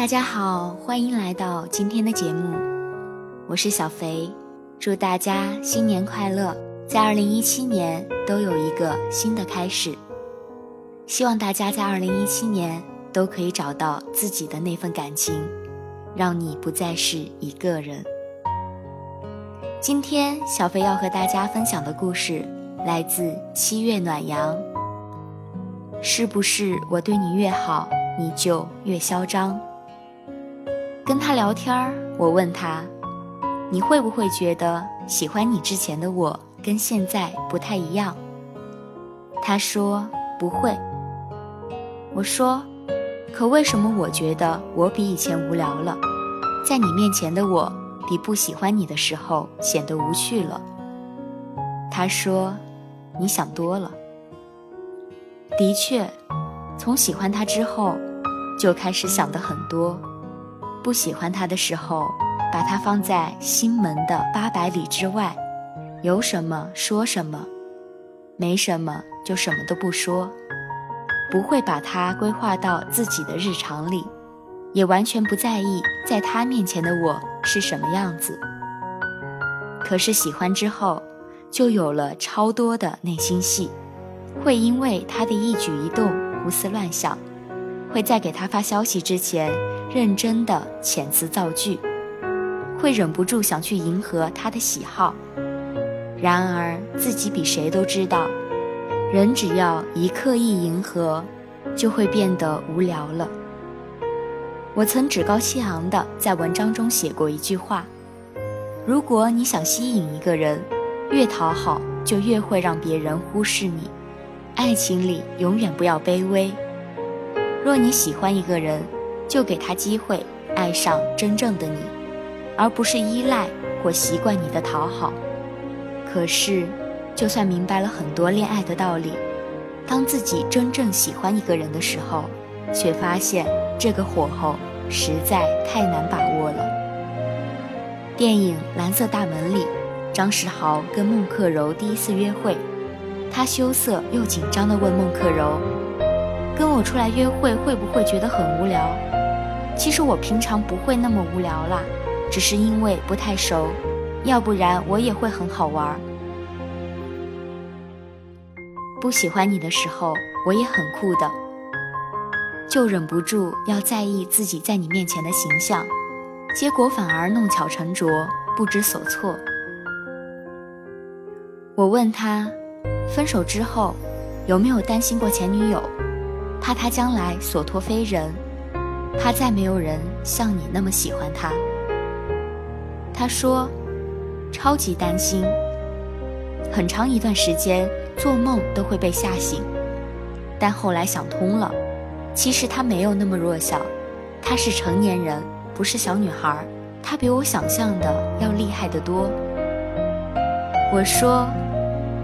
大家好，欢迎来到今天的节目，我是小肥，祝大家新年快乐，在二零一七年都有一个新的开始。希望大家在二零一七年都可以找到自己的那份感情，让你不再是一个人。今天小肥要和大家分享的故事来自七月暖阳。是不是我对你越好，你就越嚣张？跟他聊天儿，我问他：“你会不会觉得喜欢你之前的我跟现在不太一样？”他说：“不会。”我说：“可为什么我觉得我比以前无聊了？在你面前的我比不喜欢你的时候显得无趣了。”他说：“你想多了。”的确，从喜欢他之后，就开始想的很多。不喜欢他的时候，把他放在心门的八百里之外，有什么说什么，没什么就什么都不说，不会把他规划到自己的日常里，也完全不在意在他面前的我是什么样子。可是喜欢之后，就有了超多的内心戏，会因为他的一举一动胡思乱想，会在给他发消息之前。认真的遣词造句，会忍不住想去迎合他的喜好。然而自己比谁都知道，人只要一刻意迎合，就会变得无聊了。我曾趾高气昂的在文章中写过一句话：如果你想吸引一个人，越讨好就越会让别人忽视你。爱情里永远不要卑微。若你喜欢一个人，就给他机会爱上真正的你，而不是依赖或习惯你的讨好。可是，就算明白了很多恋爱的道理，当自己真正喜欢一个人的时候，却发现这个火候实在太难把握了。电影《蓝色大门》里，张世豪跟孟克柔第一次约会，他羞涩又紧张地问孟克柔：“跟我出来约会会不会觉得很无聊？”其实我平常不会那么无聊啦，只是因为不太熟，要不然我也会很好玩。不喜欢你的时候，我也很酷的，就忍不住要在意自己在你面前的形象，结果反而弄巧成拙，不知所措。我问他，分手之后有没有担心过前女友，怕她将来所托非人。怕再没有人像你那么喜欢他。他说：“超级担心，很长一段时间做梦都会被吓醒。但后来想通了，其实他没有那么弱小，他是成年人，不是小女孩。他比我想象的要厉害得多。”我说：“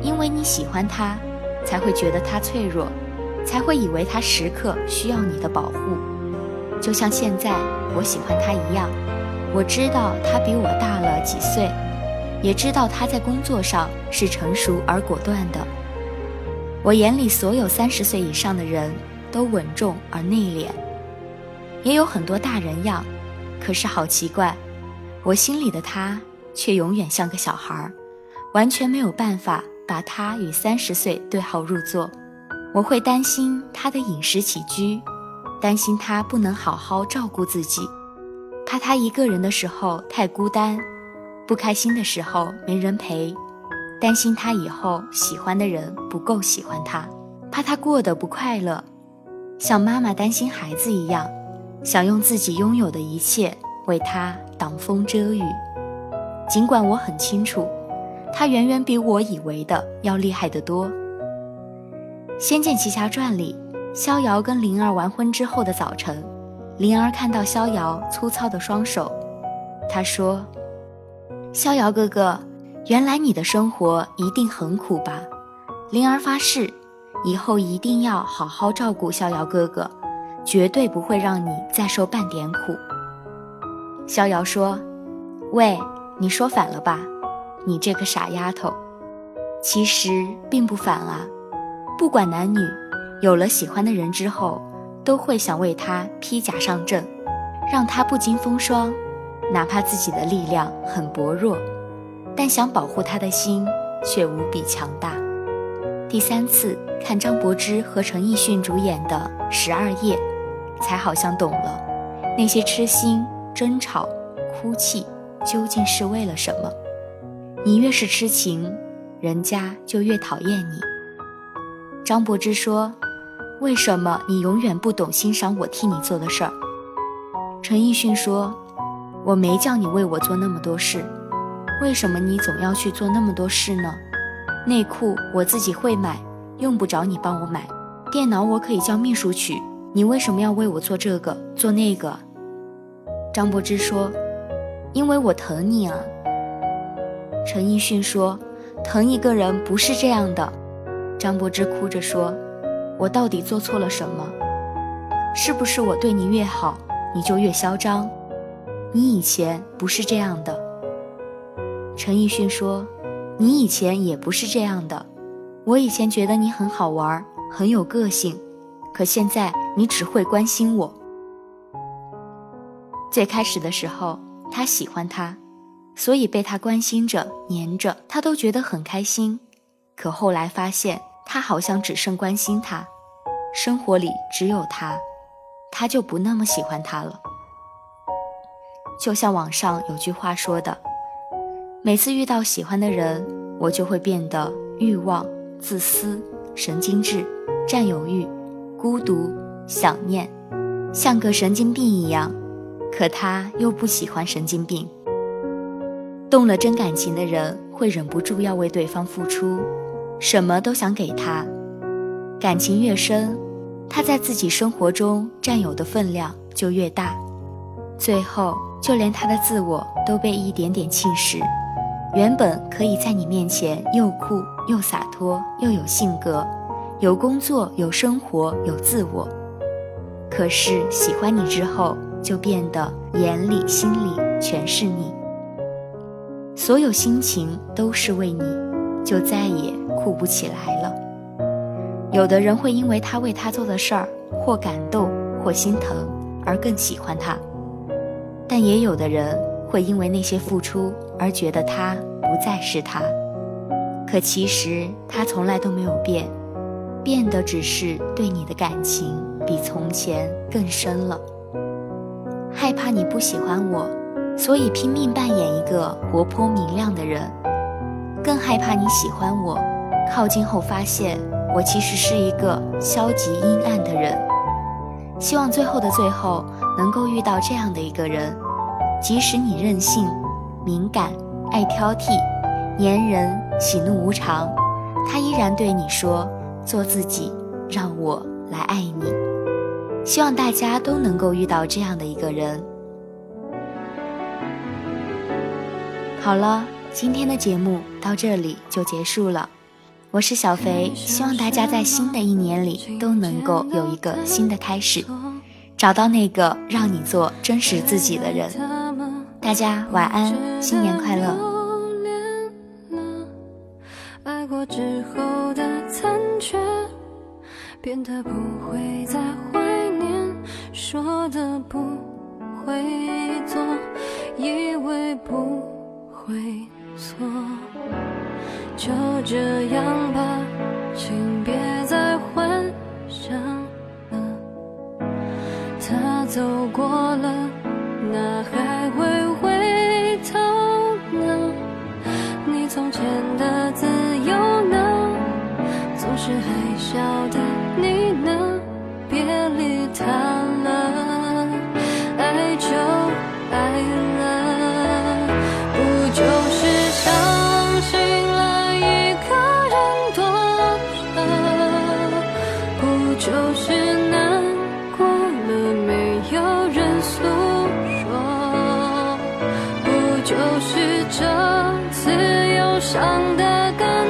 因为你喜欢他，才会觉得他脆弱，才会以为他时刻需要你的保护。”就像现在我喜欢他一样，我知道他比我大了几岁，也知道他在工作上是成熟而果断的。我眼里所有三十岁以上的人都稳重而内敛，也有很多大人样，可是好奇怪，我心里的他却永远像个小孩儿，完全没有办法把他与三十岁对号入座。我会担心他的饮食起居。担心他不能好好照顾自己，怕他一个人的时候太孤单，不开心的时候没人陪，担心他以后喜欢的人不够喜欢他，怕他过得不快乐，像妈妈担心孩子一样，想用自己拥有的一切为他挡风遮雨。尽管我很清楚，他远远比我以为的要厉害得多。《仙剑奇侠传》里。逍遥跟灵儿完婚之后的早晨，灵儿看到逍遥粗糙的双手，她说：“逍遥哥哥，原来你的生活一定很苦吧？”灵儿发誓，以后一定要好好照顾逍遥哥哥，绝对不会让你再受半点苦。逍遥说：“喂，你说反了吧？你这个傻丫头，其实并不反啊，不管男女。”有了喜欢的人之后，都会想为他披甲上阵，让他不经风霜，哪怕自己的力量很薄弱，但想保护他的心却无比强大。第三次看张柏芝和陈奕迅主演的《十二夜》，才好像懂了那些痴心、争吵、哭泣究竟是为了什么。你越是痴情，人家就越讨厌你。张柏芝说：“为什么你永远不懂欣赏我替你做的事儿？”陈奕迅说：“我没叫你为我做那么多事，为什么你总要去做那么多事呢？内裤我自己会买，用不着你帮我买。电脑我可以叫秘书取，你为什么要为我做这个做那个？”张柏芝说：“因为我疼你啊。”陈奕迅说：“疼一个人不是这样的。”张柏芝哭着说：“我到底做错了什么？是不是我对你越好？”你就越嚣张，你以前不是这样的。陈奕迅说：“你以前也不是这样的，我以前觉得你很好玩，很有个性，可现在你只会关心我。最开始的时候，他喜欢他，所以被他关心着、黏着，他都觉得很开心。可后来发现，他好像只剩关心他，生活里只有他。”他就不那么喜欢他了。就像网上有句话说的：“每次遇到喜欢的人，我就会变得欲望、自私、神经质、占有欲、孤独、想念，像个神经病一样。可他又不喜欢神经病。动了真感情的人，会忍不住要为对方付出，什么都想给他。感情越深。”他在自己生活中占有的分量就越大，最后就连他的自我都被一点点侵蚀。原本可以在你面前又酷又洒脱又有性格，有工作有生活有自我，可是喜欢你之后就变得眼里心里全是你，所有心情都是为你，就再也酷不起来了。有的人会因为他为他做的事儿，或感动，或心疼，而更喜欢他；但也有的人会因为那些付出而觉得他不再是他。可其实他从来都没有变，变的只是对你的感情比从前更深了。害怕你不喜欢我，所以拼命扮演一个活泼明亮的人；更害怕你喜欢我，靠近后发现。我其实是一个消极阴暗的人，希望最后的最后能够遇到这样的一个人，即使你任性、敏感、爱挑剔、粘人、喜怒无常，他依然对你说：“做自己，让我来爱你。”希望大家都能够遇到这样的一个人。好了，今天的节目到这里就结束了。我是小肥，希望大家在新的一年里都能够有一个新的开始，找到那个让你做真实自己的人。大家晚安，新年快乐。之后的残缺，变得不会再怀念，说的不会做，以为不会错。就这样吧，请别再幻想了。他走过了，那还会回头呢？你从前的自由呢？总是还笑的你呢？别理他。就是这次忧伤的感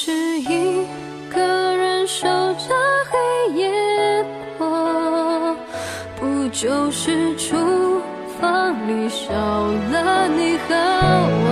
是一个人守着黑夜过不就是厨房里少了你和我？